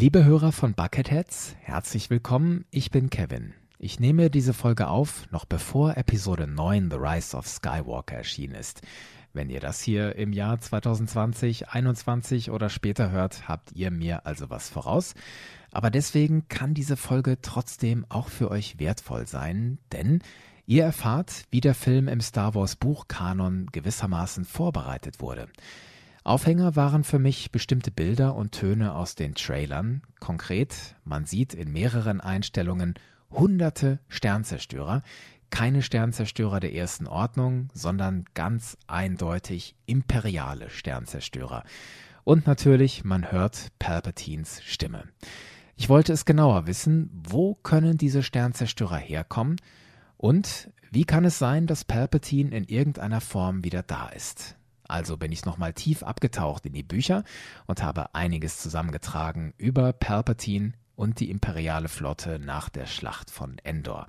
Liebe Hörer von Bucketheads, herzlich willkommen. Ich bin Kevin. Ich nehme diese Folge auf, noch bevor Episode 9 The Rise of Skywalker erschienen ist. Wenn ihr das hier im Jahr 2020, 2021 oder später hört, habt ihr mir also was voraus. Aber deswegen kann diese Folge trotzdem auch für euch wertvoll sein, denn ihr erfahrt, wie der Film im Star Wars Buchkanon gewissermaßen vorbereitet wurde. Aufhänger waren für mich bestimmte Bilder und Töne aus den Trailern. Konkret, man sieht in mehreren Einstellungen hunderte Sternzerstörer, keine Sternzerstörer der ersten Ordnung, sondern ganz eindeutig imperiale Sternzerstörer. Und natürlich, man hört Palpatines Stimme. Ich wollte es genauer wissen, wo können diese Sternzerstörer herkommen und wie kann es sein, dass Palpatine in irgendeiner Form wieder da ist. Also bin ich nochmal tief abgetaucht in die Bücher und habe einiges zusammengetragen über Palpatine und die imperiale Flotte nach der Schlacht von Endor.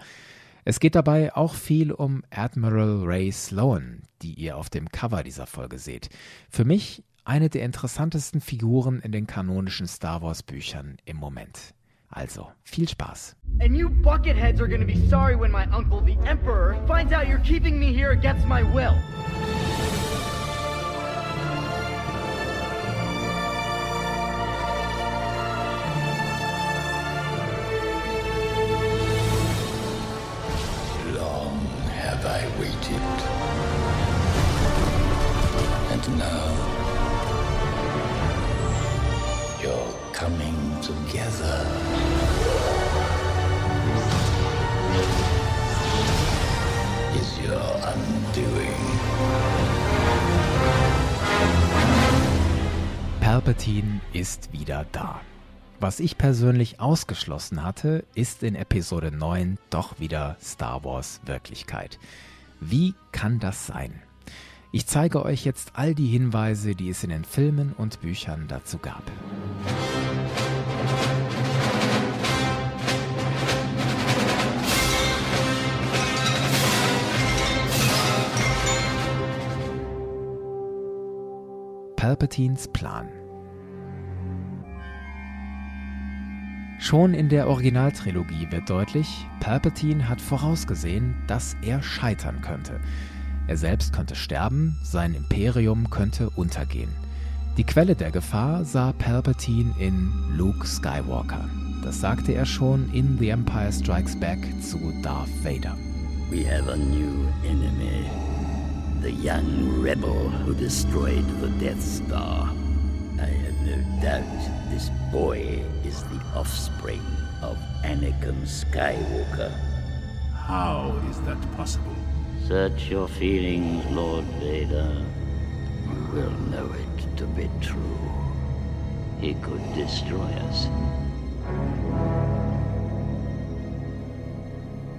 Es geht dabei auch viel um Admiral Ray Sloan, die ihr auf dem Cover dieser Folge seht. Für mich eine der interessantesten Figuren in den kanonischen Star Wars Büchern im Moment. Also, viel Spaß. And you bucketheads are gonna be sorry when my uncle, the Emperor, finds out you're keeping me here against my will. Palpatine ist wieder da. Was ich persönlich ausgeschlossen hatte, ist in Episode 9 doch wieder Star Wars Wirklichkeit. Wie kann das sein? Ich zeige euch jetzt all die Hinweise, die es in den Filmen und Büchern dazu gab. Palpatines Plan. Schon in der Originaltrilogie wird deutlich, Palpatine hat vorausgesehen, dass er scheitern könnte. Er selbst könnte sterben, sein Imperium könnte untergehen. Die Quelle der Gefahr sah Palpatine in Luke Skywalker. Das sagte er schon in The Empire Strikes Back zu Darth Vader. We have a new enemy the young rebel who destroyed the Death Star. I have no doubt this boy is the offspring of Anakin Skywalker. How is that possible? Search your feelings, Lord Vader. You will know it to be true. He could destroy us.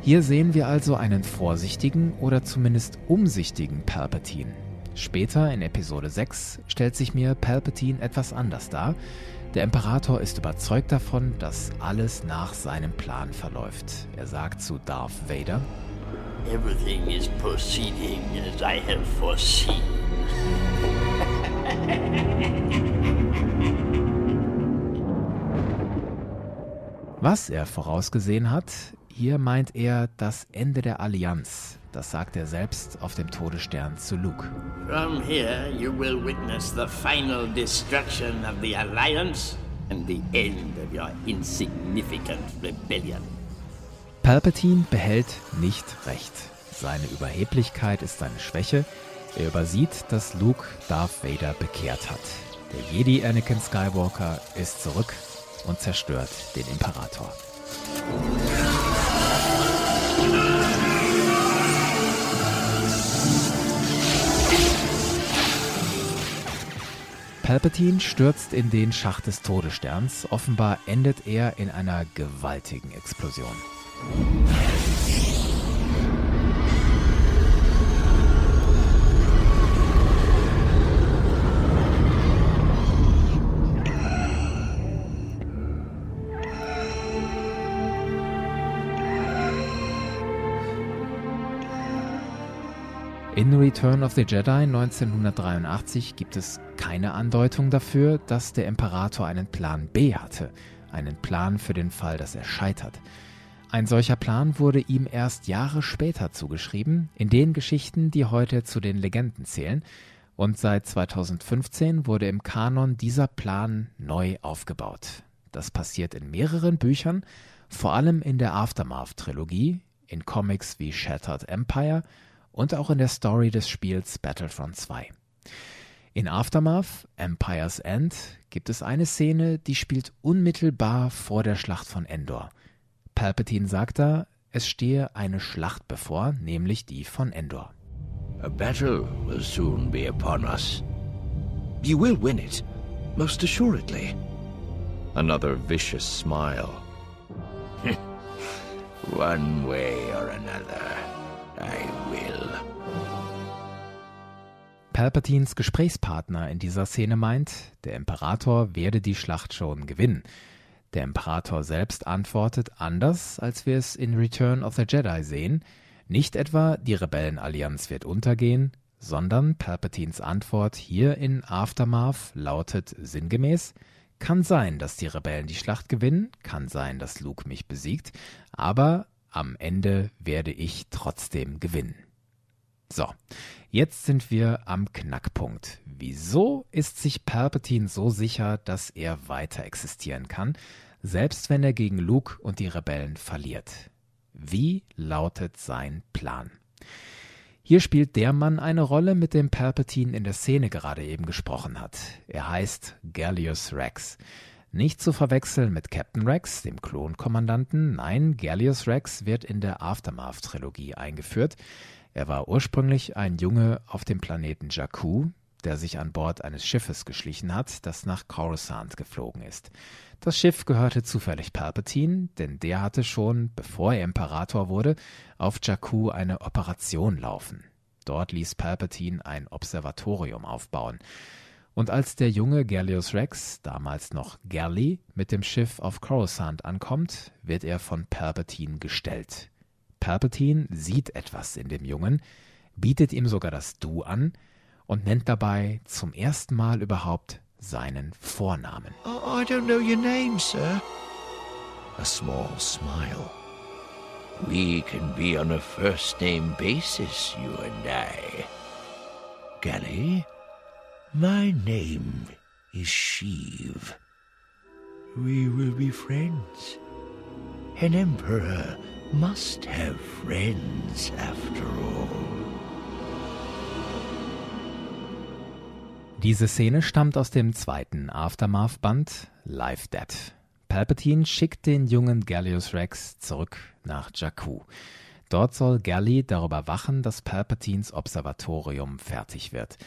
Hier sehen wir also einen vorsichtigen oder zumindest umsichtigen Palpatine. Später in Episode 6 stellt sich mir Palpatine etwas anders dar. Der Imperator ist überzeugt davon, dass alles nach seinem Plan verläuft. Er sagt zu Darth Vader: Everything is proceeding as I have foreseen. Was er vorausgesehen hat, hier meint er das Ende der Allianz. Das sagt er selbst auf dem Todesstern zu Luke. From here you will witness the final destruction of the Alliance and the end of your insignificant rebellion. Palpatine behält nicht recht. Seine Überheblichkeit ist seine Schwäche. Er übersieht, dass Luke Darth Vader bekehrt hat. Der Jedi Anakin Skywalker ist zurück und zerstört den Imperator. Palpatine stürzt in den Schacht des Todessterns. Offenbar endet er in einer gewaltigen Explosion. In Return of the Jedi 1983 gibt es keine Andeutung dafür, dass der Imperator einen Plan B hatte. einen Plan für den Fall, dass er scheitert. Ein solcher Plan wurde ihm erst Jahre später zugeschrieben, in den Geschichten, die heute zu den Legenden zählen, und seit 2015 wurde im Kanon dieser Plan neu aufgebaut. Das passiert in mehreren Büchern, vor allem in der Aftermath-Trilogie, in Comics wie Shattered Empire und auch in der Story des Spiels Battlefront 2. In Aftermath, Empire's End, gibt es eine Szene, die spielt unmittelbar vor der Schlacht von Endor – Palpatine sagt da, es stehe eine Schlacht bevor, nämlich die von Endor. A battle will soon be upon us. You will win it, most assuredly. Another vicious smile. One way or another, Palpatines Gesprächspartner in dieser Szene meint, der Imperator werde die Schlacht schon gewinnen. Der Imperator selbst antwortet anders, als wir es in Return of the Jedi sehen. Nicht etwa, die Rebellenallianz wird untergehen, sondern Palpatines Antwort hier in Aftermath lautet sinngemäß, kann sein, dass die Rebellen die Schlacht gewinnen, kann sein, dass Luke mich besiegt, aber am Ende werde ich trotzdem gewinnen. So, jetzt sind wir am Knackpunkt. Wieso ist sich Palpatine so sicher, dass er weiter existieren kann, selbst wenn er gegen Luke und die Rebellen verliert? Wie lautet sein Plan? Hier spielt der Mann eine Rolle, mit dem Palpatine in der Szene gerade eben gesprochen hat. Er heißt Gallius Rex. Nicht zu verwechseln mit Captain Rex, dem Klonkommandanten. Nein, Gallius Rex wird in der Aftermath-Trilogie eingeführt. Er war ursprünglich ein Junge auf dem Planeten Jakku, der sich an Bord eines Schiffes geschlichen hat, das nach Coruscant geflogen ist. Das Schiff gehörte zufällig Palpatine, denn der hatte schon, bevor er Imperator wurde, auf Jakku eine Operation laufen. Dort ließ Palpatine ein Observatorium aufbauen. Und als der junge Gallius Rex, damals noch Galley, mit dem Schiff auf Coruscant ankommt, wird er von Palpatine gestellt. Palpatine sieht etwas in dem Jungen, bietet ihm sogar das Du an und nennt dabei zum ersten Mal überhaupt seinen Vornamen. Oh, I don't know your name, sir. A small smile. We can be on a first name basis, you and I. Galley, my name is Sheev. We will be friends. An emperor must have friends after all. Diese Szene stammt aus dem zweiten Aftermath-Band Live Dead. Palpatine schickt den jungen Gallius Rex zurück nach Jakku. Dort soll Galley darüber wachen, dass Palpatines Observatorium fertig wird.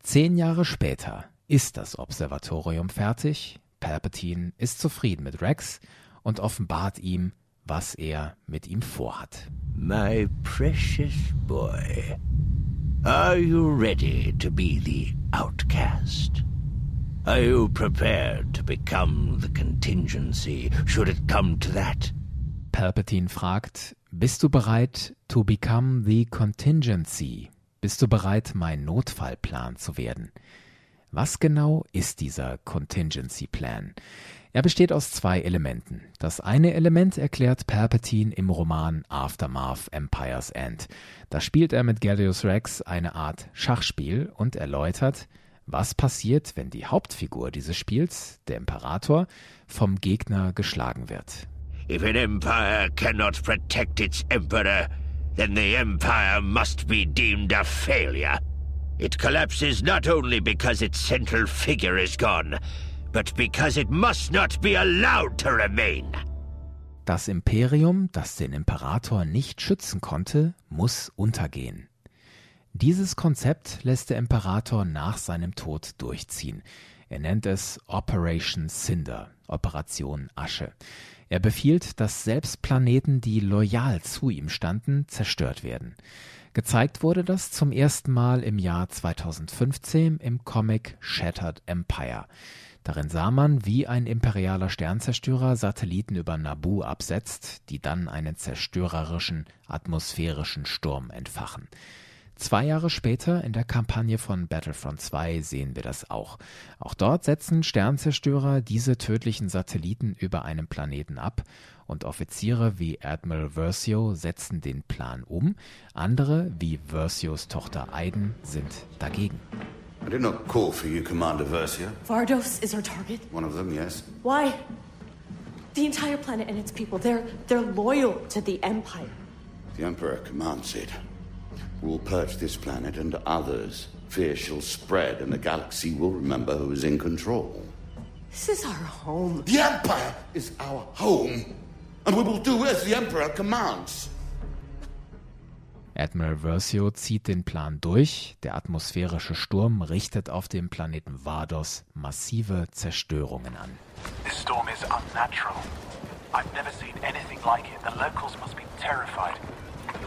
Zehn Jahre später ist das Observatorium fertig. Palpatine ist zufrieden mit Rex und offenbart ihm, was er mit ihm vorhat. My precious boy, are you ready to be the outcast? Are you prepared to become the contingency, should it come to that? Palpatine fragt, bist du bereit to become the contingency? Bist du bereit, mein Notfallplan zu werden? Was genau ist dieser Contingency Plan? Er besteht aus zwei Elementen. Das eine Element erklärt Palpatine im Roman Aftermath Empire's End. Da spielt er mit Gallius Rex eine Art Schachspiel und erläutert, was passiert, wenn die Hauptfigur dieses Spiels, der Imperator, vom Gegner geschlagen wird. If an empire cannot protect its emperor, then the empire must be deemed a failure. It collapses not only because its central figure is gone, but because it must not be allowed to remain. Das Imperium, das den Imperator nicht schützen konnte, muss untergehen. Dieses Konzept lässt der Imperator nach seinem Tod durchziehen. Er nennt es Operation Cinder, Operation Asche. Er befiehlt, dass selbst Planeten, die loyal zu ihm standen, zerstört werden. Gezeigt wurde das zum ersten Mal im Jahr 2015 im Comic Shattered Empire. Darin sah man, wie ein imperialer Sternzerstörer Satelliten über Naboo absetzt, die dann einen zerstörerischen atmosphärischen Sturm entfachen. Zwei Jahre später in der Kampagne von Battlefront 2 sehen wir das auch. Auch dort setzen Sternzerstörer diese tödlichen Satelliten über einem Planeten ab und Offiziere wie Admiral Versio setzen den Plan um. Andere, wie Versios Tochter Aiden, sind dagegen. I did not call for you, Commander Versio. Vardos is our target. One of them, yes. Why? The entire planet and its people, they're they're loyal to the Empire. The Emperor commands it. We will purge this planet and others. Fear shall spread, and the galaxy will remember who is in control. This is our home. The Empire is our home, and we will do as the Emperor commands. Admiral Versio zieht den Plan durch. Der atmosphärische Sturm richtet auf dem Planeten Vados massive Zerstörungen an. This storm is unnatural. I've never seen anything like it. The locals must be terrified.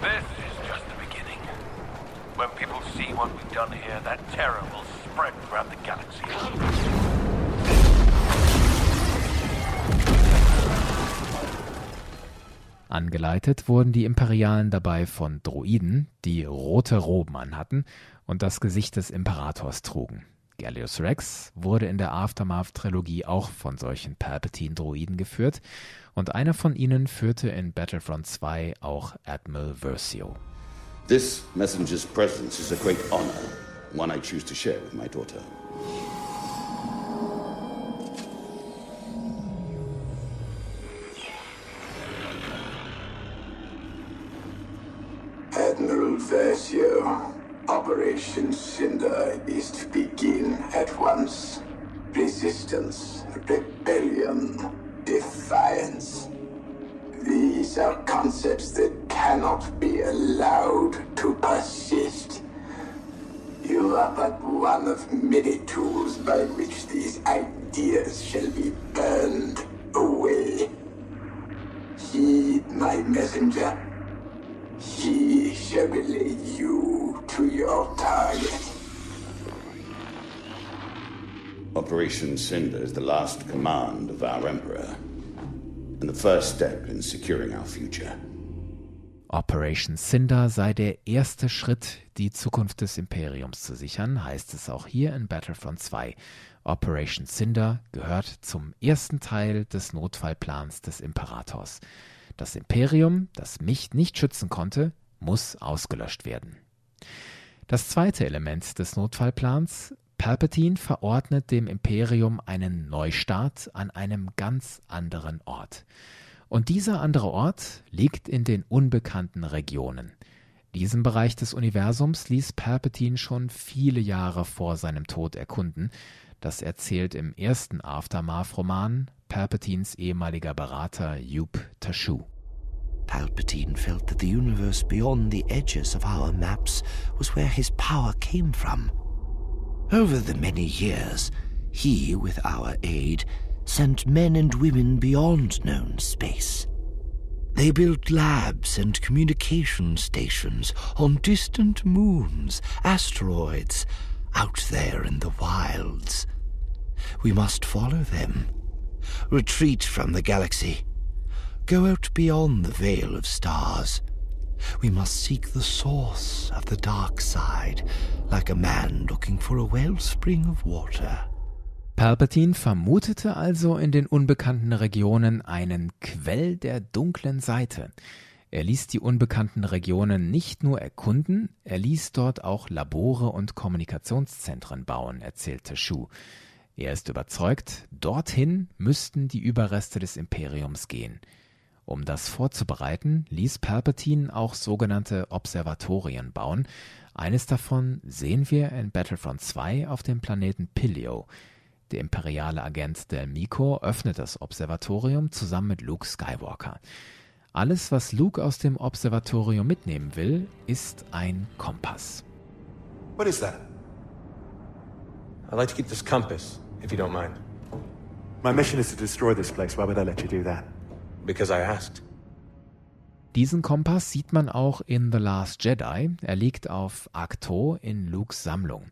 This is just the beginning. When people see what we've done here, that terror will spread throughout the galaxy. Angeleitet wurden die Imperialen dabei von Droiden, die rote Roben anhatten und das Gesicht des Imperators trugen. Gallius Rex wurde in der Aftermath-Trilogie auch von solchen Palpatine-Droiden geführt und einer von ihnen führte in Battlefront 2 auch Admiral Versio. This messenger's presence is a great honor, one I choose to share with my daughter. Admiral Versio, Operation Cinder is to begin at once. Resistance, rebellion, defiance. These are concepts that cannot be allowed to persist. You are but one of many tools by which these ideas shall be burned away. Heed my messenger. Shall relay you to your target. Operation Cinder is the last command of our Emperor, and the first step in securing our future. Operation Cinder sei der erste Schritt, die Zukunft des Imperiums zu sichern, heißt es auch hier in Battlefront 2. Operation Cinder gehört zum ersten Teil des Notfallplans des Imperators. Das Imperium, das mich nicht schützen konnte, muss ausgelöscht werden. Das zweite Element des Notfallplans Palpatine verordnet dem Imperium einen Neustart an einem ganz anderen Ort. Und dieser andere Ort liegt in den unbekannten Regionen. Diesen Bereich des Universums ließ Palpatine schon viele Jahre vor seinem Tod erkunden. Das erzählt im ersten Aftermath-Roman Palpatines ehemaliger Berater Yup Tashu. Palpatine felt that the universe beyond the edges of our maps was where his power came from. Over the many years, he, with our aid, sent men and women beyond known space. They built labs and communication stations on distant moons, asteroids, out there in the wilds. We must follow them, retreat from the galaxy, go out beyond the veil of stars. We must seek the source of the dark side, like a man looking for a wellspring of water. Palpatine vermutete also in den unbekannten Regionen einen Quell der dunklen Seite. Er ließ die unbekannten Regionen nicht nur erkunden, er ließ dort auch Labore und Kommunikationszentren bauen, erzählte Shu. Er ist überzeugt, dorthin müssten die Überreste des Imperiums gehen. Um das vorzubereiten, ließ Palpatine auch sogenannte Observatorien bauen. Eines davon sehen wir in Battlefront 2 auf dem Planeten Pilio. Der imperiale Agent Del Mico öffnet das Observatorium zusammen mit Luke Skywalker. Alles, was Luke aus dem Observatorium mitnehmen will, ist ein Kompass. What is that? I'd like to keep this compass, if you don't mind. My mission is to destroy this place. Why would I let you do that? Because I asked. Diesen Kompass sieht man auch in The Last Jedi. Er liegt auf Akto in Lukes Sammlung.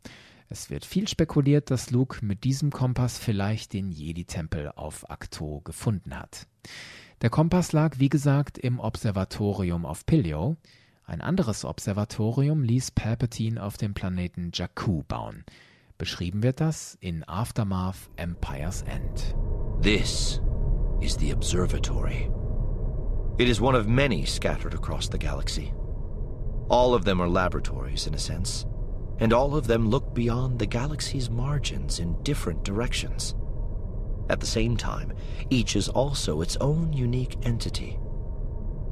Es wird viel spekuliert, dass Luke mit diesem Kompass vielleicht den Jedi-Tempel auf Akto gefunden hat. Der Kompass lag, wie gesagt, im Observatorium auf Pilio. Ein anderes Observatorium ließ Palpatine auf dem Planeten Jakku bauen. Beschrieben wird das in Aftermath Empire's End. This is the observatory. It is one of many scattered across the galaxy. All of them are laboratories, in a sense, and all of them look beyond the galaxy's margins in different directions. At the same time, each is also its own unique entity.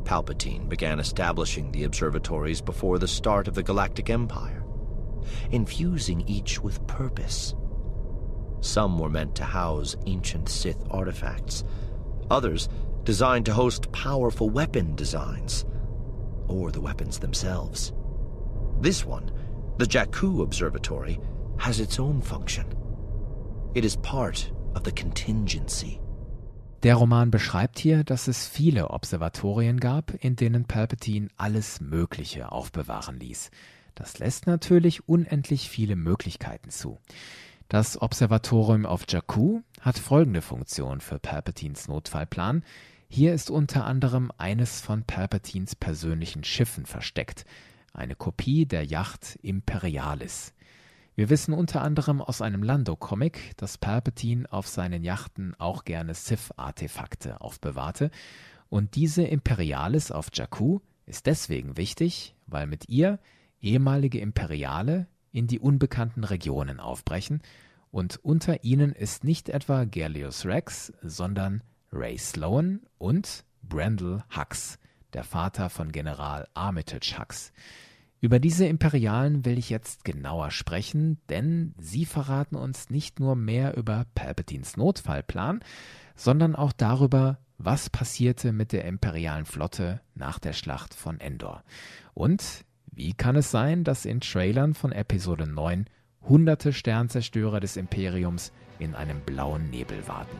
Palpatine began establishing the observatories before the start of the Galactic Empire, infusing each with purpose. Some were meant to house ancient Sith artifacts, others designed to host powerful weapon designs, or the weapons themselves. This one, the Jakku Observatory, has its own function. It is part of the contingency. Der Roman beschreibt hier, dass es viele Observatorien gab, in denen Palpatine alles Mögliche aufbewahren ließ. Das lässt natürlich unendlich viele Möglichkeiten zu. Das Observatorium auf Jakku hat folgende Funktion für Palpatines Notfallplan. Hier ist unter anderem eines von Palpatines persönlichen Schiffen versteckt, eine Kopie der Yacht Imperialis. Wir wissen unter anderem aus einem Lando-Comic, dass Palpatine auf seinen Yachten auch gerne Sith-Artefakte aufbewahrte. Und diese Imperialis auf Jakku ist deswegen wichtig, weil mit ihr ehemalige Imperiale in die unbekannten Regionen aufbrechen. Und unter ihnen ist nicht etwa Gerlius Rex, sondern Ray Sloan und Brendel Hux, der Vater von General Armitage Hux. Über diese Imperialen will ich jetzt genauer sprechen, denn sie verraten uns nicht nur mehr über Palpatines Notfallplan, sondern auch darüber, was passierte mit der imperialen Flotte nach der Schlacht von Endor. Und wie kann es sein, dass in Trailern von Episode 9 hunderte Sternzerstörer des Imperiums in einem blauen Nebel warten?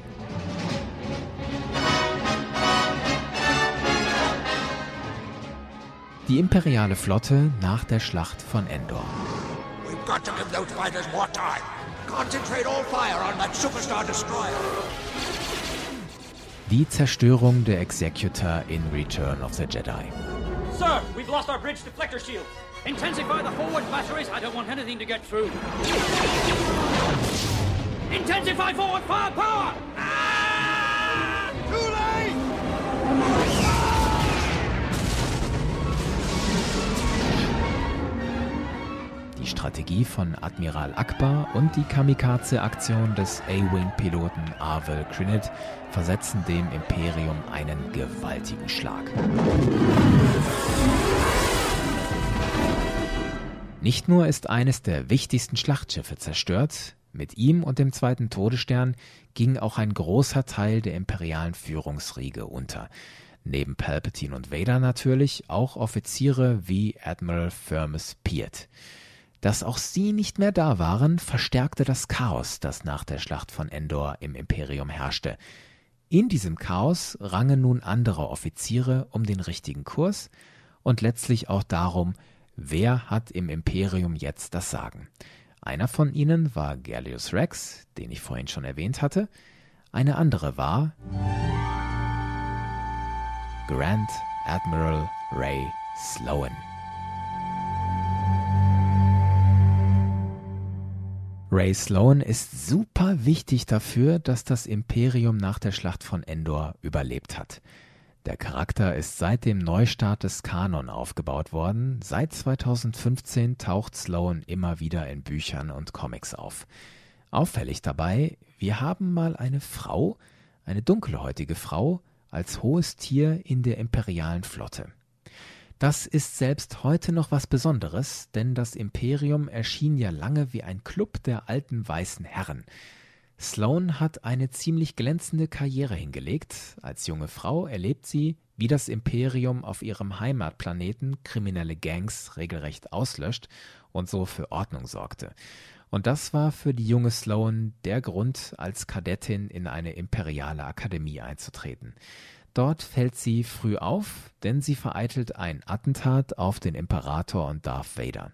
Die imperiale Flotte nach der Schlacht von Endor. We've got to give those fighters more time. Concentrate all fire on that superstar destroyer. Die Zerstörung der Executor in Return of the Jedi. Sir, we've lost our bridge deflector shield. Intensify the forward batteries. I don't want anything to get through. Intensify forward firepower! Ah! Too late! Strategie von Admiral Akbar und die Kamikaze-Aktion des A-Wing-Piloten Arvel Crinit versetzen dem Imperium einen gewaltigen Schlag. Nicht nur ist eines der wichtigsten Schlachtschiffe zerstört, mit ihm und dem zweiten Todesstern ging auch ein großer Teil der imperialen Führungsriege unter. Neben Palpatine und Vader natürlich auch Offiziere wie Admiral Firmus Peart. Dass auch sie nicht mehr da waren, verstärkte das Chaos, das nach der Schlacht von Endor im Imperium herrschte. In diesem Chaos rangen nun andere Offiziere um den richtigen Kurs und letztlich auch darum, wer hat im Imperium jetzt das Sagen. Einer von ihnen war Gerlius Rex, den ich vorhin schon erwähnt hatte, eine andere war Grand Admiral Ray Sloan. Ray Sloan ist super wichtig dafür, dass das Imperium nach der Schlacht von Endor überlebt hat. Der Charakter ist seit dem Neustart des Kanon aufgebaut worden. Seit 2015 taucht Sloan immer wieder in Büchern und Comics auf. Auffällig dabei, wir haben mal eine Frau, eine dunkelhäutige Frau, als hohes Tier in der imperialen Flotte. Das ist selbst heute noch was Besonderes, denn das Imperium erschien ja lange wie ein Club der alten weißen Herren. Sloane hat eine ziemlich glänzende Karriere hingelegt. Als junge Frau erlebt sie, wie das Imperium auf ihrem Heimatplaneten kriminelle Gangs regelrecht auslöscht und so für Ordnung sorgte. Und das war für die junge Sloane der Grund, als Kadettin in eine imperiale Akademie einzutreten. Dort fällt sie früh auf, denn sie vereitelt ein Attentat auf den Imperator und Darth Vader.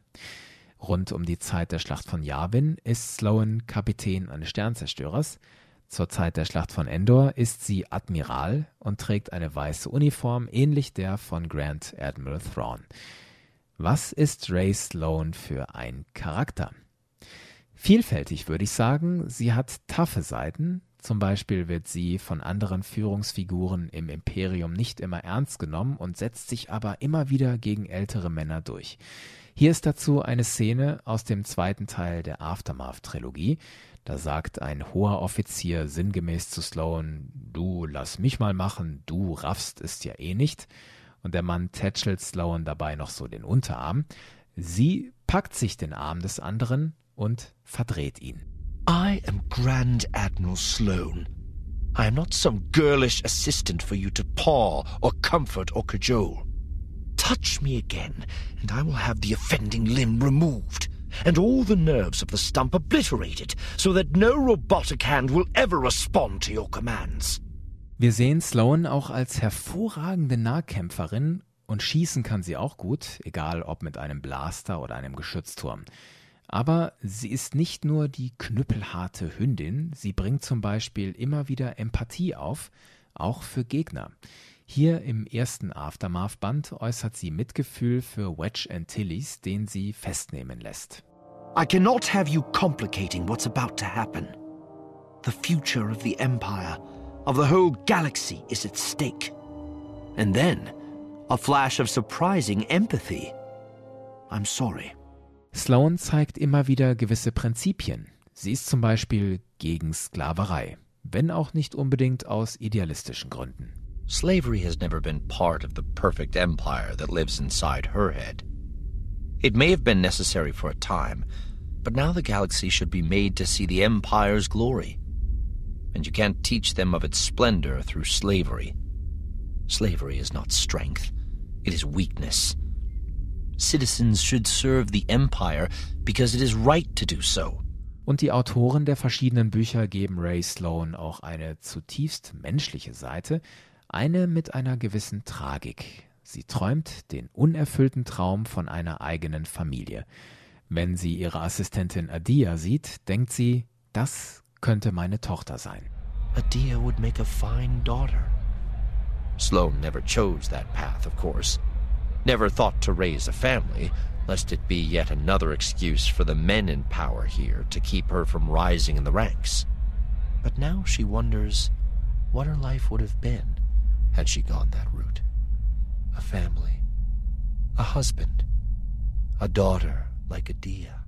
Rund um die Zeit der Schlacht von Yavin ist Sloan Kapitän eines Sternzerstörers. Zur Zeit der Schlacht von Endor ist sie Admiral und trägt eine weiße Uniform, ähnlich der von Grand Admiral Thrawn. Was ist Ray Sloan für ein Charakter? Vielfältig würde ich sagen, sie hat taffe Seiten, zum Beispiel wird sie von anderen Führungsfiguren im Imperium nicht immer ernst genommen und setzt sich aber immer wieder gegen ältere Männer durch. Hier ist dazu eine Szene aus dem zweiten Teil der Aftermath-Trilogie. Da sagt ein hoher Offizier sinngemäß zu Sloan, du lass mich mal machen, du raffst es ja eh nicht. Und der Mann tätschelt Sloan dabei noch so den Unterarm. Sie packt sich den Arm des anderen und verdreht ihn. I am Grand Admiral Sloane. I am not some girlish assistant for you to paw or comfort or cajole. Touch me again, and I will have the offending limb removed, and all the nerves of the stump obliterated, so that no robotic hand will ever respond to your commands. Wir sehen Sloan auch als hervorragende Nahkämpferin und schießen kann sie auch gut, egal ob mit einem Blaster oder einem Geschützturm. Aber sie ist nicht nur die knüppelharte Hündin, sie bringt zum Beispiel immer wieder Empathie auf, auch für Gegner. Hier im ersten Aftermath-Band äußert sie Mitgefühl für Wedge Antilles, den sie festnehmen lässt. I cannot have you complicating what's about to happen. The future of the Empire, of the whole galaxy is at stake. And then, a flash of surprising empathy. I'm sorry. Sloan zeigt immer wieder gewisse Prinzipien. Sie ist zum Beispiel gegen Sklaverei, wenn auch nicht unbedingt aus idealistischen Gründen. Slavery has never been part of the perfect empire that lives inside her head. It may have been necessary for a time, but now the galaxy should be made to see the empire's glory. And you can't teach them of its splendor through slavery. Slavery is not strength, it is weakness. Citizens should serve the Empire because it is right to do so. Und die Autoren der verschiedenen Bücher geben Ray Sloan auch eine zutiefst menschliche Seite, eine mit einer gewissen Tragik. Sie träumt den unerfüllten Traum von einer eigenen Familie. Wenn sie ihre Assistentin Adia sieht, denkt sie, das könnte meine Tochter sein. Adia would make a fine daughter. Sloan never chose that path, of course. Never thought to raise a family, lest it be yet another excuse for the men in power here to keep her from rising in the ranks. But now she wonders what her life would have been had she gone that route. A family, a husband, a daughter like Adia.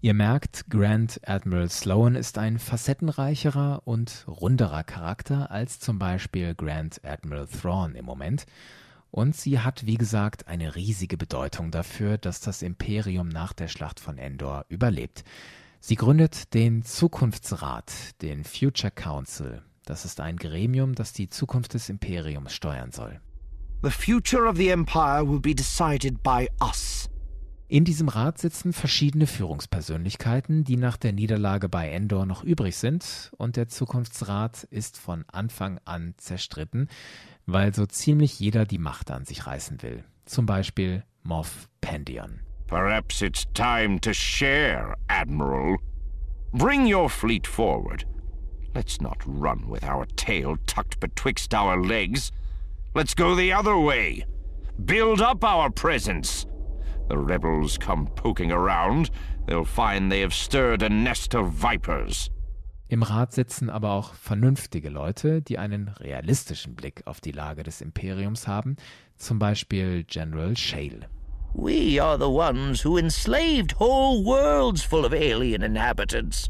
Ihr merkt, Grand Admiral Sloan ist ein facettenreicherer und runderer Charakter als zum Beispiel Grand Admiral Thrawn im Moment. Und sie hat, wie gesagt, eine riesige Bedeutung dafür, dass das Imperium nach der Schlacht von Endor überlebt. Sie gründet den Zukunftsrat, den Future Council. Das ist ein Gremium, das die Zukunft des Imperiums steuern soll. The future of the Empire will be decided by us. In diesem Rat sitzen verschiedene Führungspersönlichkeiten, die nach der Niederlage bei Endor noch übrig sind, und der Zukunftsrat ist von Anfang an zerstritten, weil so ziemlich jeder die Macht an sich reißen will. Zum Beispiel Moff Pandion. Perhaps it's time to share, Admiral. Bring your fleet forward. Let's not run with our tail tucked betwixt our legs. Let's go the other way. Build up our presence. The rebels come poking around, they'll find they have stirred a nest of vipers. Im Rat sitzen aber auch vernünftige Leute, die einen realistischen Blick auf die Lage des Imperiums haben, zum Beispiel General Shale. We are the ones who enslaved whole worlds full of alien inhabitants.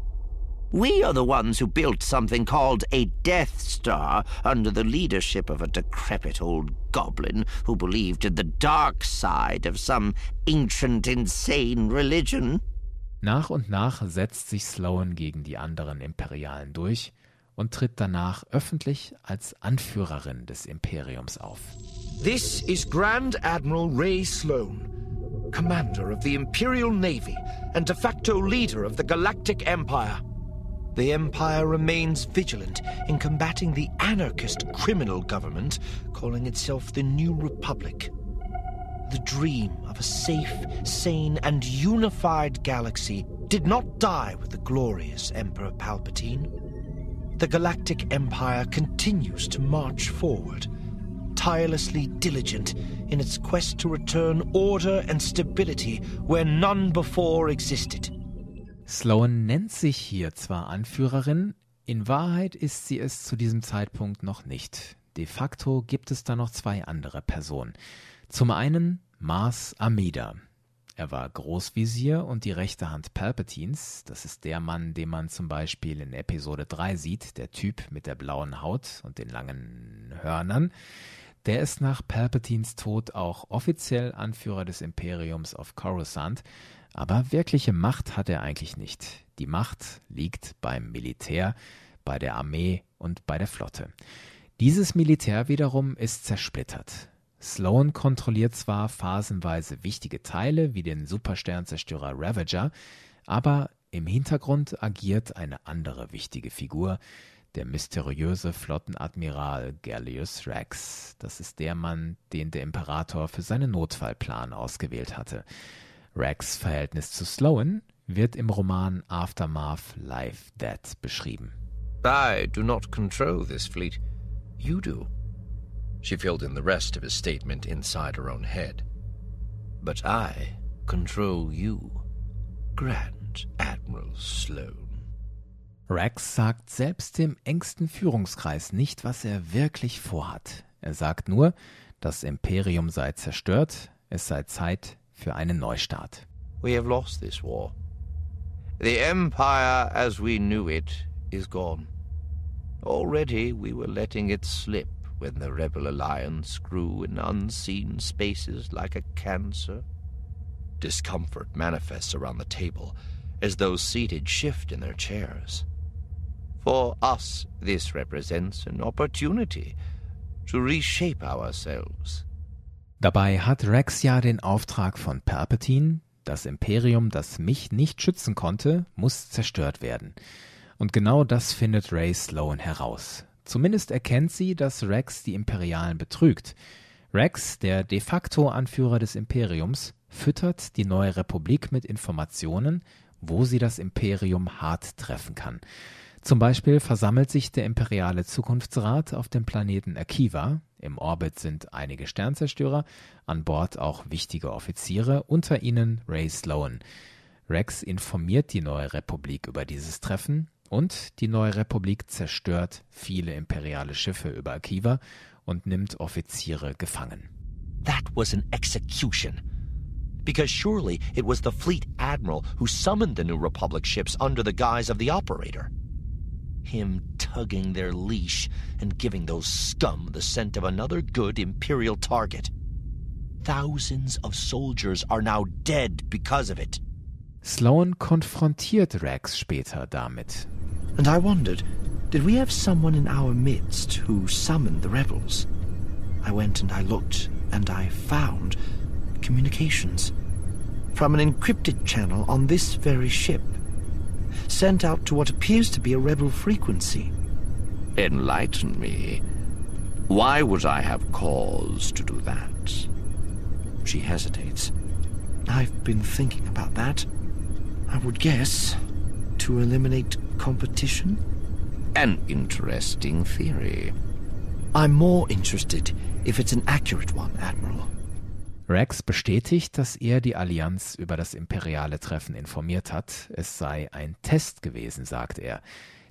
We are the ones who built something called a Death Star under the leadership of a decrepit old goblin who believed in the dark side of some ancient, insane religion. Nach und nach setzt sich Sloan gegen die anderen Imperialen durch und tritt danach öffentlich als Anführerin des Imperiums auf. This is Grand Admiral Ray Sloan, Commander of the Imperial Navy and de facto leader of the Galactic Empire. The Empire remains vigilant in combating the anarchist criminal government calling itself the New Republic. The dream of a safe, sane, and unified galaxy did not die with the glorious Emperor Palpatine. The Galactic Empire continues to march forward, tirelessly diligent in its quest to return order and stability where none before existed. Sloan nennt sich hier zwar Anführerin, in Wahrheit ist sie es zu diesem Zeitpunkt noch nicht. De facto gibt es da noch zwei andere Personen. Zum einen Mars Amida. Er war Großvisier und die rechte Hand Palpatines. Das ist der Mann, den man zum Beispiel in Episode 3 sieht, der Typ mit der blauen Haut und den langen Hörnern. Der ist nach Palpatines Tod auch offiziell Anführer des Imperiums auf Coruscant, aber wirkliche Macht hat er eigentlich nicht. Die Macht liegt beim Militär, bei der Armee und bei der Flotte. Dieses Militär wiederum ist zersplittert. Sloan kontrolliert zwar phasenweise wichtige Teile wie den Supersternzerstörer Ravager, aber im Hintergrund agiert eine andere wichtige Figur, der mysteriöse Flottenadmiral Gallius Rex. Das ist der Mann, den der Imperator für seinen Notfallplan ausgewählt hatte. Rex Verhältnis zu Sloan wird im Roman Aftermath Life Dead beschrieben. I do not control this fleet. You do. She filled in the rest of his statement inside her own head. But I control you, Grand Admiral Sloan. Rex sagt selbst dem engsten Führungskreis nicht, was er wirklich vorhat. Er sagt nur, das Imperium sei zerstört, es sei Zeit für einen Neustart. We have lost this war. The Empire as we knew it is gone. Already we were letting it slip when the Rebel Alliance grew in unseen spaces like a cancer. Discomfort manifests around the table as those seated shift in their chairs. For us, this represents an opportunity to reshape ourselves. Dabei hat Rex ja den Auftrag von Palpatine, das Imperium, das mich nicht schützen konnte, muss zerstört werden. Und genau das findet Ray Sloan heraus. Zumindest erkennt sie, dass Rex die Imperialen betrügt. Rex, der de facto Anführer des Imperiums, füttert die neue Republik mit Informationen, wo sie das Imperium hart treffen kann. Zum Beispiel versammelt sich der imperiale Zukunftsrat auf dem Planeten Akiva. Im Orbit sind einige Sternzerstörer, an Bord auch wichtige Offiziere, unter ihnen Ray Sloan. Rex informiert die neue Republik über dieses Treffen und die neue Republik zerstört viele imperiale Schiffe über Akiva und nimmt Offiziere gefangen. That was an execution. Because surely it was the fleet admiral who summoned the New Republic ships under the guise of the operator. Him tugging their leash and giving those scum the scent of another good Imperial target. Thousands of soldiers are now dead because of it. Sloan konfrontiert Rex später damit. And I wondered, did we have someone in our midst who summoned the rebels? I went and I looked, and I found communications from an encrypted channel on this very ship, sent out to what appears to be a rebel frequency. Enlighten me. Why would I have cause to do that? She hesitates. I've been thinking about that. I would guess to eliminate competition? An interesting theory. I'm more interested if it's an accurate one, Admiral. Rex bestätigt, dass er die Allianz über das imperiale Treffen informiert hat. Es sei ein Test gewesen, sagt er.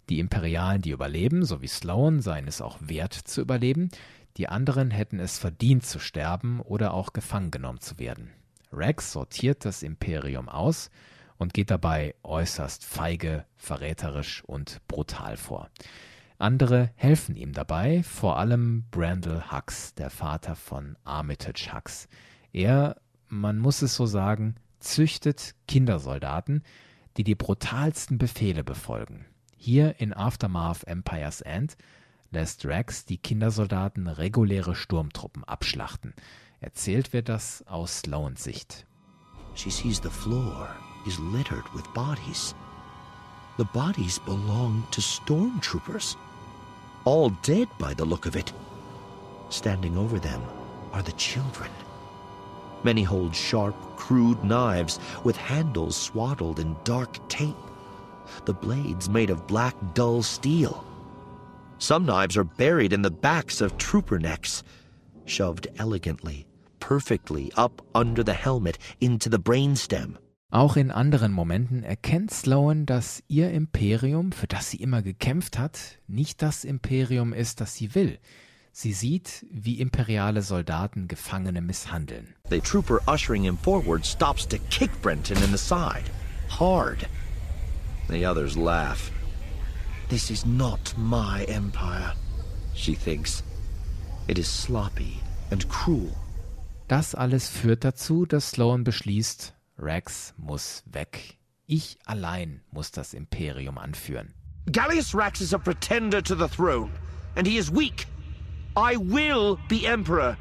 Die Imperialen, die überleben, so wie Sloan, seien es auch wert zu überleben. Die anderen hätten es verdient zu sterben oder auch gefangen genommen zu werden. Rex sortiert das Imperium aus und geht dabei äußerst feige, verräterisch und brutal vor. Andere helfen ihm dabei, vor allem Brandel Hux, der Vater von Armitage Hux. Er, man muss es so sagen, züchtet Kindersoldaten, die die brutalsten Befehle befolgen. Hier in Aftermath Empire's End lässt Rex die Kindersoldaten reguläre Sturmtruppen abschlachten. Erzählt wird das aus Sloans Sicht. She sees the floor is littered with bodies. The bodies belong to stormtroopers. All dead by the look of it. Standing over them are the children. Many hold sharp, crude knives with handles swaddled in dark tape. The blades made of black, dull steel. Some knives are buried in the backs of trooper necks, shoved elegantly, perfectly up under the helmet into the brainstem. Auch in anderen Momenten erkennt Sloan, dass ihr Imperium, für das sie immer gekämpft hat, nicht das Imperium ist, das sie will. Sie sieht, wie imperiale Soldaten Gefangene misshandeln. The trooper ushering him forward stops to kick Brenton in the side. Hard. The others laugh. This is not my empire, she thinks. It is sloppy and cruel. Das alles führt dazu, dass Sloan beschließt, Rex muss weg. Ich allein muss das Imperium anführen. Gallius Rax is a pretender to the throne, and he is weak. I will be emperor.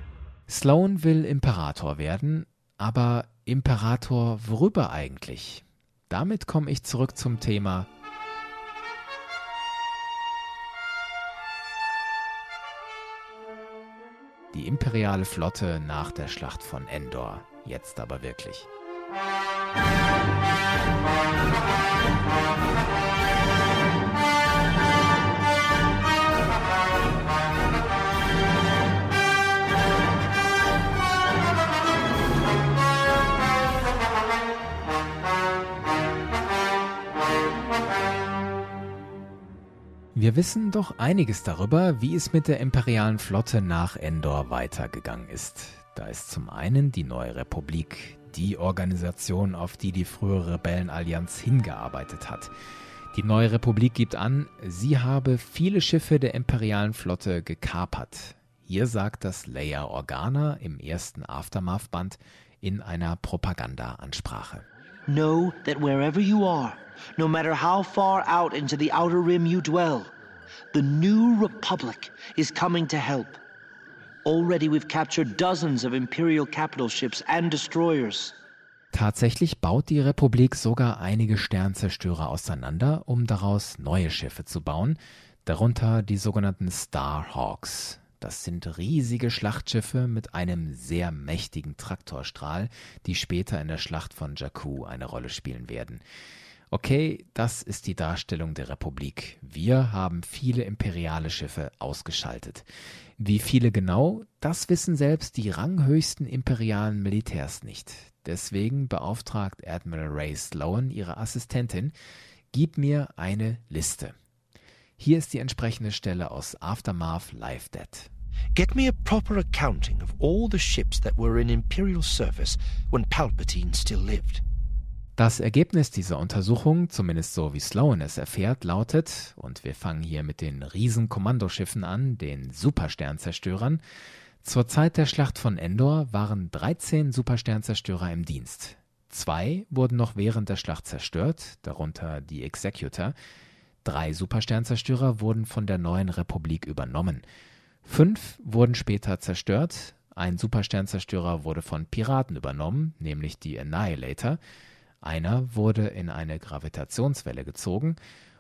Sloan will Imperator werden, aber Imperator worüber eigentlich? Damit komme ich zurück zum Thema die imperiale Flotte nach der Schlacht von Endor. Jetzt aber wirklich. Wir wissen doch einiges darüber, wie es mit der imperialen Flotte nach Endor weitergegangen ist. Da ist zum einen die neue Republik, die Organisation, auf die die frühere Rebellenallianz hingearbeitet hat. Die neue Republik gibt an, sie habe viele Schiffe der imperialen Flotte gekapert. Hier sagt das Leia Organa im ersten Aftermath-Band in einer Propaganda-Ansprache. Know that wherever you are, no matter how far out into the outer rim you dwell, the new republic is coming to help. Already we've captured dozens of Imperial capital ships and destroyers. Tatsächlich baut die Republik sogar einige Sternzerstörer auseinander, um daraus neue Schiffe zu bauen, darunter die sogenannten Starhawks. Das sind riesige Schlachtschiffe mit einem sehr mächtigen Traktorstrahl, die später in der Schlacht von Jakku eine Rolle spielen werden. Okay, das ist die Darstellung der Republik. Wir haben viele imperiale Schiffe ausgeschaltet. Wie viele genau, das wissen selbst die ranghöchsten imperialen Militärs nicht. Deswegen beauftragt Admiral Ray Sloan ihre Assistentin, gib mir eine Liste. Hier ist die entsprechende Stelle aus Aftermath Live Dead. Get me a proper accounting of all the ships that were in Imperial service when Palpatine still lived. Das Ergebnis dieser Untersuchung, zumindest so wie Sloan es erfährt, lautet, und wir fangen hier mit den Riesenkommandoschiffen an, den Supersternzerstörern, zur Zeit der Schlacht von Endor waren 13 Supersternzerstörer im Dienst. Zwei wurden noch während der Schlacht zerstört, darunter die Executor. Drei Supersternzerstörer wurden von der neuen Republik übernommen. Fünf wurden später zerstört. Ein Supersternzerstörer wurde von Piraten übernommen, nämlich die Annihilator. Einer wurde in eine Gravitationswelle gezogen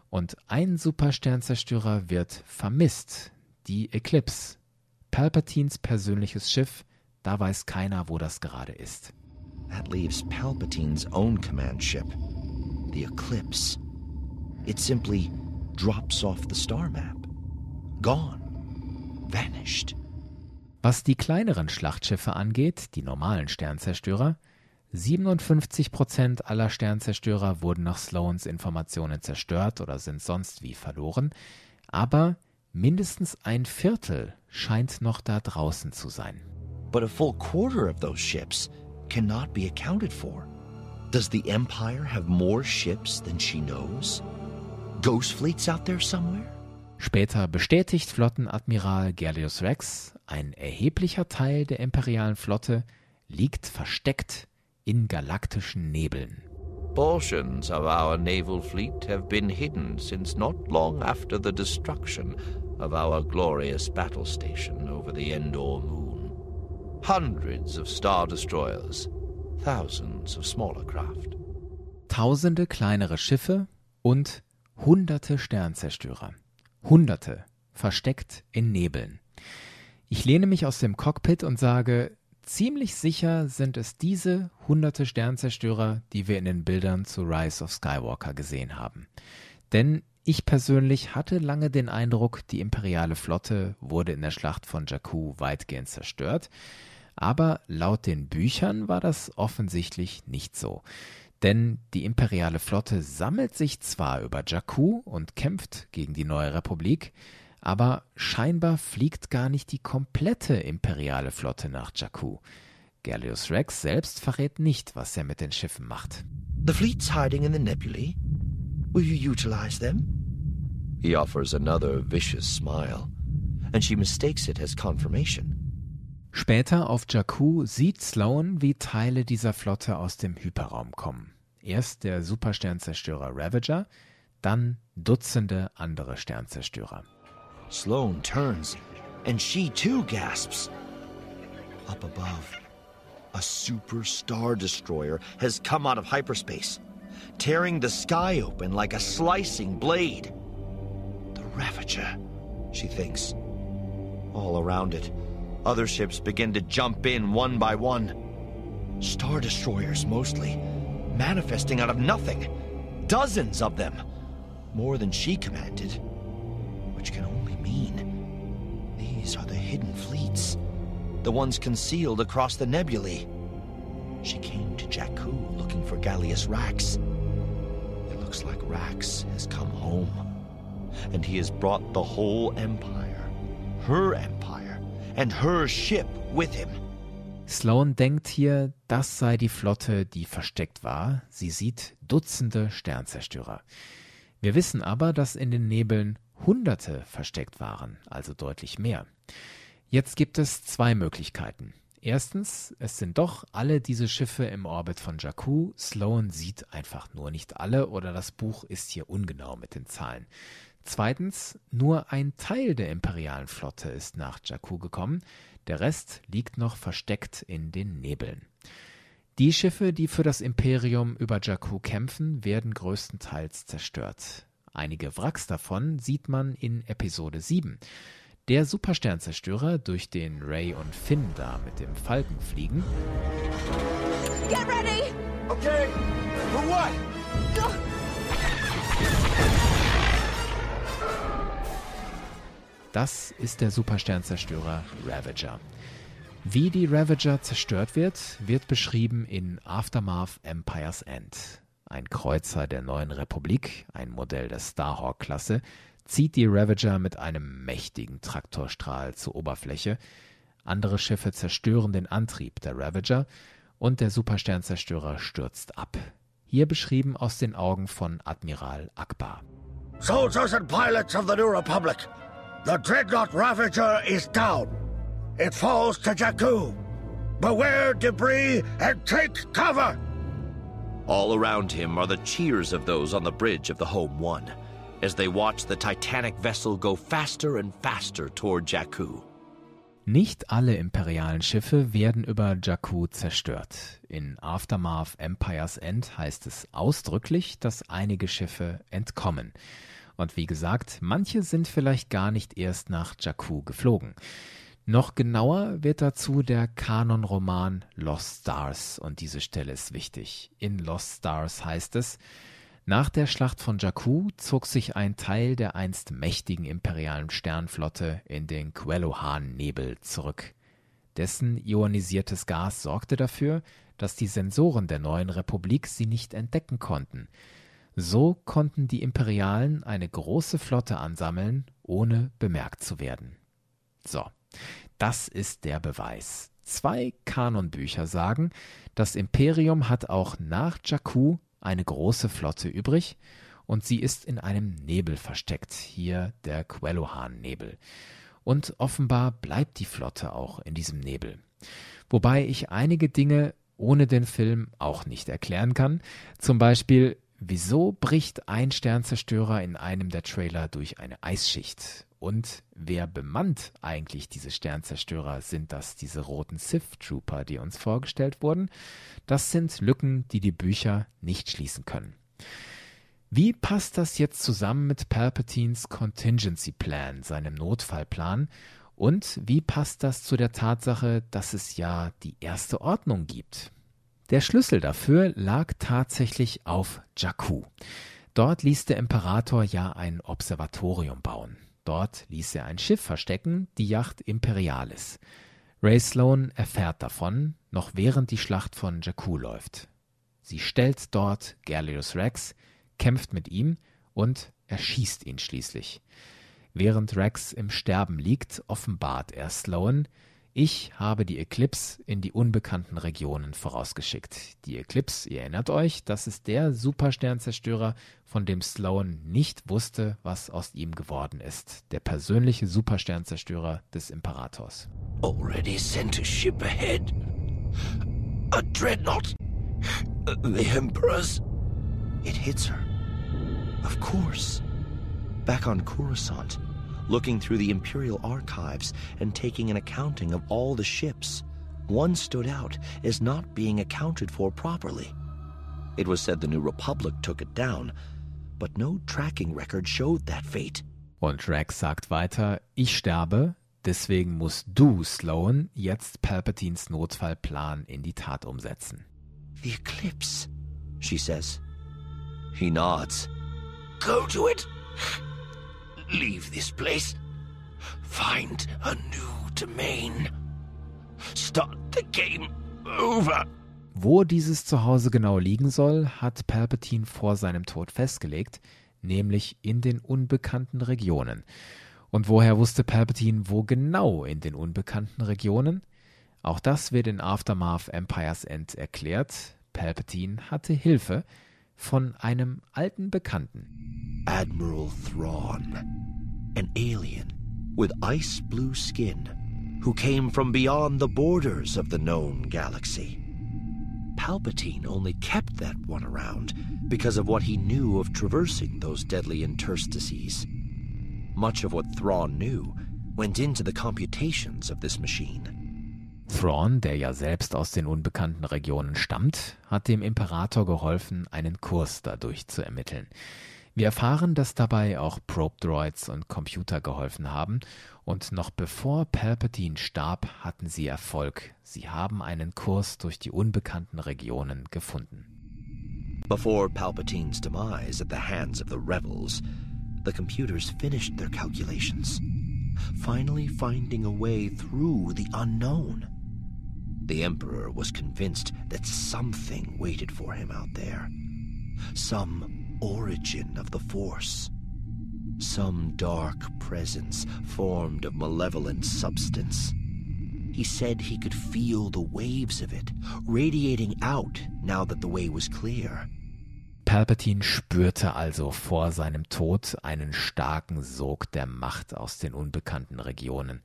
und ein Supersternzerstörer wird vermisst, die Eclipse. Palpatines persönliches Schiff, da weiß keiner, wo das gerade ist. That leaves Palpatine's own command ship, the Eclipse. It simply drops off the star map. Gone. Vanished. Was die kleineren Schlachtschiffe angeht, die normalen Sternzerstörer, 57 Prozent aller Sternzerstörer wurden nach Sloans Informationen zerstört oder sind sonst wie verloren, aber mindestens ein Viertel scheint noch da draußen zu sein. But a full quarter of those ships cannot be accounted for. Does the Empire have more ships than she knows? Ghost fleets out there somewhere? Später bestätigt Flottenadmiral Gerlius Rex, ein erheblicher Teil der imperialen Flotte liegt versteckt in galaktischen Nebeln. Portions of our naval fleet have been hidden since not long after the destruction of our glorious battle station over the Endor moon. Hundreds of star destroyers, thousands of smaller craft. Tausende kleinere Schiffe und hunderte Sternzerstörer. Hunderte versteckt in Nebeln. Ich lehne mich aus dem Cockpit und sage, Ziemlich sicher sind es diese hunderte Sternzerstörer, die wir in den Bildern zu Rise of Skywalker gesehen haben. Denn ich persönlich hatte lange den Eindruck, die imperiale Flotte wurde in der Schlacht von Jakku weitgehend zerstört. Aber laut den Büchern war das offensichtlich nicht so. Denn die imperiale Flotte sammelt sich zwar über Jakku und kämpft gegen die neue Republik, aber scheinbar fliegt gar nicht die komplette imperiale Flotte nach Jakku. Gallius Rex selbst verrät nicht, was er mit den Schiffen macht. The fleet's hiding in the nebulae. Will you utilize them? He offers another vicious smile, and she mistakes it as confirmation. Später auf Jakku sieht Sloan, wie Teile dieser Flotte aus dem Hyperraum kommen. Erst der Supersternzerstörer Ravager, dann Dutzende andere Sternzerstörer. Sloan turns, and she too gasps. Up above, a super star destroyer has come out of hyperspace, tearing the sky open like a slicing blade. The Ravager, she thinks. All around it, other ships begin to jump in one by one. Star destroyers mostly, manifesting out of nothing. Dozens of them. More than she commanded. Which can only mean these are the hidden fleets. The ones concealed across the nebulae. She came to Jakku looking for Gallius Rax. It looks like Rax has come home. And he has brought the whole Empire, her Empire, and her ship with him. Sloan denkt hier, das sei die Flotte, die versteckt war. Sie sieht Dutzende Sternzerstörer. Wir wissen aber, dass in den Nebeln Hunderte versteckt waren, also deutlich mehr. Jetzt gibt es zwei Möglichkeiten. Erstens, es sind doch alle diese Schiffe im Orbit von Jakku. Sloan sieht einfach nur nicht alle oder das Buch ist hier ungenau mit den Zahlen. Zweitens, nur ein Teil der imperialen Flotte ist nach Jakku gekommen, der Rest liegt noch versteckt in den Nebeln. Die Schiffe, die für das Imperium über Jakku kämpfen, werden größtenteils zerstört. Einige Wracks davon sieht man in Episode 7. Der Supersternzerstörer, durch den Ray und Finn da mit dem Falken fliegen. Get ready! Okay, for what? Das ist der Supersternzerstörer Ravager. Wie die Ravager zerstört wird, wird beschrieben in Aftermath Empire's End. Ein Kreuzer der neuen Republik, ein Modell der Starhawk-Klasse, zieht die Ravager mit einem mächtigen Traktorstrahl zur Oberfläche. Andere Schiffe zerstören den Antrieb der Ravager und der Supersternzerstörer stürzt ab. Hier beschrieben aus den Augen von Admiral Akbar. Soldiers and pilots of the New Republic, the dreadnought Ravager is down. It falls to Jakku. Beware debris and take cover! All around him are the cheers of those on the bridge of the Home One as they watch the Titanic vessel go faster and faster toward Jakku. Nicht alle imperialen Schiffe werden über Jakku zerstört. In Aftermath Empire's End heißt es ausdrücklich, dass einige Schiffe entkommen. Und wie gesagt, manche sind vielleicht gar nicht erst nach Jakku geflogen. Noch genauer wird dazu der Kanonroman Lost Stars und diese Stelle ist wichtig. In Lost Stars heißt es, nach der Schlacht von Jakku zog sich ein Teil der einst mächtigen imperialen Sternflotte in den Quelohan-Nebel zurück. Dessen ionisiertes Gas sorgte dafür, dass die Sensoren der neuen Republik sie nicht entdecken konnten. So konnten die Imperialen eine große Flotte ansammeln, ohne bemerkt zu werden. So, das ist der Beweis. Zwei Kanonbücher sagen, das Imperium hat auch nach Jakku eine große Flotte übrig und sie ist in einem Nebel versteckt, hier der Quelohan-Nebel. Und offenbar bleibt die Flotte auch in diesem Nebel. Wobei ich einige Dinge ohne den Film auch nicht erklären kann. Zum Beispiel, wieso bricht ein Sternzerstörer in einem der Trailer durch eine Eisschicht? Und wer bemannt eigentlich diese Sternzerstörer? Sind das diese roten Sith Trooper, die uns vorgestellt wurden? Das sind Lücken, die die Bücher nicht schließen können. Wie passt das jetzt zusammen mit Palpatines Contingency Plan, seinem Notfallplan? Und wie passt das zu der Tatsache, dass es ja die erste Ordnung gibt? Der Schlüssel dafür lag tatsächlich auf Jakku. Dort ließ der Imperator ja ein Observatorium bauen. Dort ließ er ein Schiff verstecken, die Yacht Imperialis. Ray Sloan erfährt davon, noch während die Schlacht von Jakku läuft. Sie stellt dort Gallius Rex, kämpft mit ihm und erschießt ihn schließlich. Während Rex im Sterben liegt, offenbart er Sloan, ich habe die Eclipse in die unbekannten Regionen vorausgeschickt. Die Eclipse, ihr erinnert euch, das ist der Supersternzerstörer, von dem Sloan nicht wusste, was aus ihm geworden ist. Der persönliche Supersternzerstörer des Imperators. Already sent a ship ahead. A dreadnought. The Emperor's. It hits her. Of course. Back on Coruscant, looking through the Imperial archives and taking an accounting of all the ships, one stood out as not being accounted for properly. It was said the New Republic took it down, but no tracking record showed that fate. Und Rex sagt weiter, ich sterbe, deswegen musst du, Sloan, jetzt Palpatines Notfallplan in die Tat umsetzen. The eclipse, she says. He nods. Go to it. Leave this place. Find a new domain. Start the game over. Wo dieses Zuhause genau liegen soll, hat Palpatine vor seinem Tod festgelegt, nämlich in den unbekannten Regionen. Und woher wusste Palpatine, wo genau in den unbekannten Regionen? Auch das wird in Aftermath Empire's End erklärt. Palpatine hatte Hilfe von einem alten Bekannten. Admiral Thrawn, an alien with ice blue skin who came from beyond the borders of the known galaxy. Palpatine only kept that one around because of what he knew of traversing those deadly interstices. Much of what Thrawn knew went into the computations of this machine. Thrawn, der ja selbst aus den unbekannten Regionen stammt, hat dem Imperator geholfen, einen Kurs dadurch zu ermitteln. Wir erfahren, dass dabei auch Probe-Droids und Computer geholfen haben, und noch bevor Palpatine starb, hatten sie Erfolg. Sie haben einen Kurs durch die unbekannten Regionen gefunden. Before Palpatine's demise at the hands of the rebels, the computers finished their calculations, finally finding a way through the unknown. The Emperor was convinced that something waited for him out there. Some origin of the Force. Some dark presence formed of malevolent substance. He said he could feel the waves of it radiating out now that the way was clear. Palpatine spürte also vor seinem Tod einen starken Sog der Macht aus den unbekannten Regionen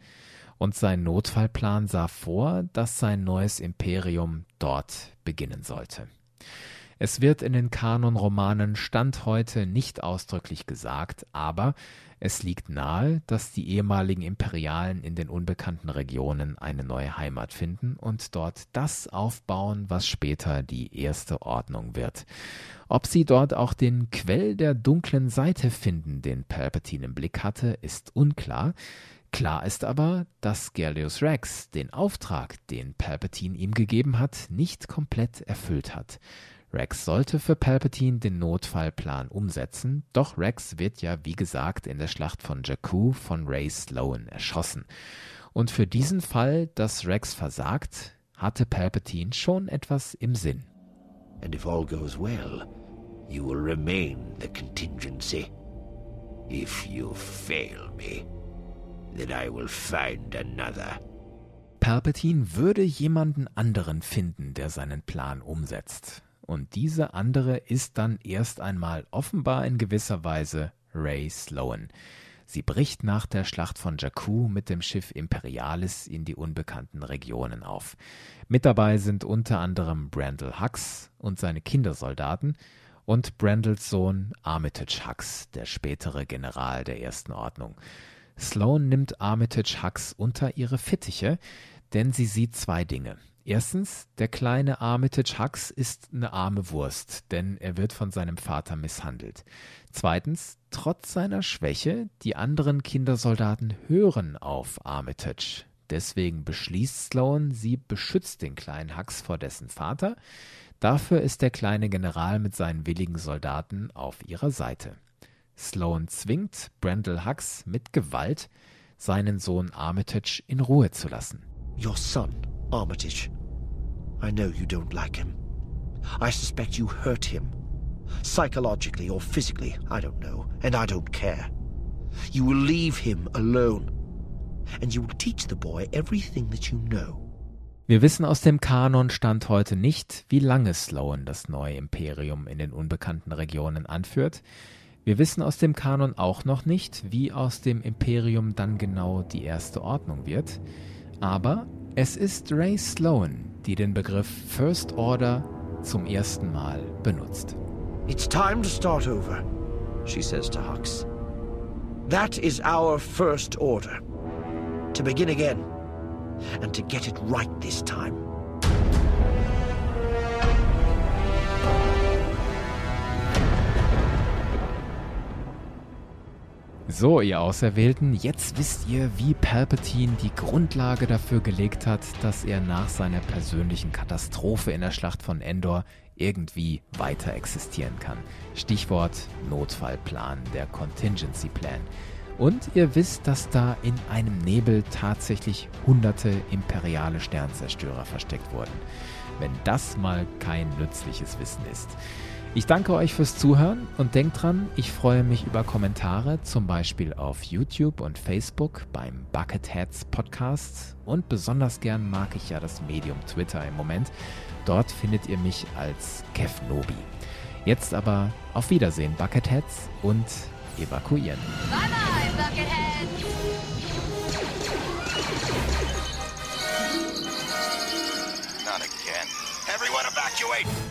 und sein Notfallplan sah vor, dass sein neues Imperium dort beginnen sollte. Es wird in den Kanonromanen Stand heute nicht ausdrücklich gesagt, aber es liegt nahe, dass die ehemaligen Imperialen in den unbekannten Regionen eine neue Heimat finden und dort das aufbauen, was später die erste Ordnung wird. Ob sie dort auch den Quell der dunklen Seite finden, den Palpatine im Blick hatte, ist unklar. Klar ist aber, dass Gallius Rex den Auftrag, den Palpatine ihm gegeben hat, nicht komplett erfüllt hat. Rex sollte für Palpatine den Notfallplan umsetzen, doch Rex wird ja wie gesagt in der Schlacht von Jakku von Ray Sloan erschossen. Und für diesen Fall, dass Rex versagt, hatte Palpatine schon etwas im Sinn. And if all goes well, you will remain the contingency. If you fail me, then I will find another. Palpatine würde jemanden anderen finden, der seinen Plan umsetzt. Und diese andere ist dann erst einmal offenbar in gewisser Weise Ray Sloan. Sie bricht nach der Schlacht von Jakku mit dem Schiff Imperialis in die unbekannten Regionen auf. Mit dabei sind unter anderem Brandel Hux und seine Kindersoldaten und Brandels Sohn Armitage Hux, der spätere General der Ersten Ordnung. Sloan nimmt Armitage Hux unter ihre Fittiche, denn sie sieht zwei Dinge. Erstens, der kleine Armitage Hux ist eine arme Wurst, denn er wird von seinem Vater misshandelt. Zweitens, trotz seiner Schwäche, die anderen Kindersoldaten hören auf Armitage. Deswegen beschließt Sloan, sie beschützt den kleinen Hux vor dessen Vater. Dafür ist der kleine General mit seinen willigen Soldaten auf ihrer Seite. Sloan zwingt Brendel Hux mit Gewalt, seinen Sohn Armitage in Ruhe zu lassen. Your son, Armitage. I know you don't like him. I suspect you hurt him. Psychologically or physically, I don't know, and I don't care. You will leave him alone. And you will teach the boy everything that you know. Wir wissen aus dem Kanon Stand heute nicht, wie lange Sloan das neue Imperium in den unbekannten Regionen anführt. Wir wissen aus dem Kanon auch noch nicht, wie aus dem Imperium dann genau die erste Ordnung wird. Aber es ist Ray Sloan, die den Begriff First Order zum ersten Mal benutzt. It's time to start over, she says to Hux. That is our first order. To begin again, and to get it right this time. So, ihr Auserwählten, jetzt wisst ihr, wie Palpatine die Grundlage dafür gelegt hat, dass er nach seiner persönlichen Katastrophe in der Schlacht von Endor irgendwie weiter existieren kann. Stichwort Notfallplan, der Contingency Plan. Und ihr wisst, dass da in einem Nebel tatsächlich hunderte imperiale Sternzerstörer versteckt wurden. Wenn das mal kein nützliches Wissen ist. Ich danke euch fürs Zuhören und denkt dran, ich freue mich über Kommentare, zum Beispiel auf YouTube und Facebook beim Bucketheads Podcast und besonders gern mag ich ja das Medium Twitter im Moment. Dort findet ihr mich als Kev Nobi. Jetzt aber auf Wiedersehen, Bucketheads und evakuieren. Bye bye, Buckethead! Not again. Everyone evacuate!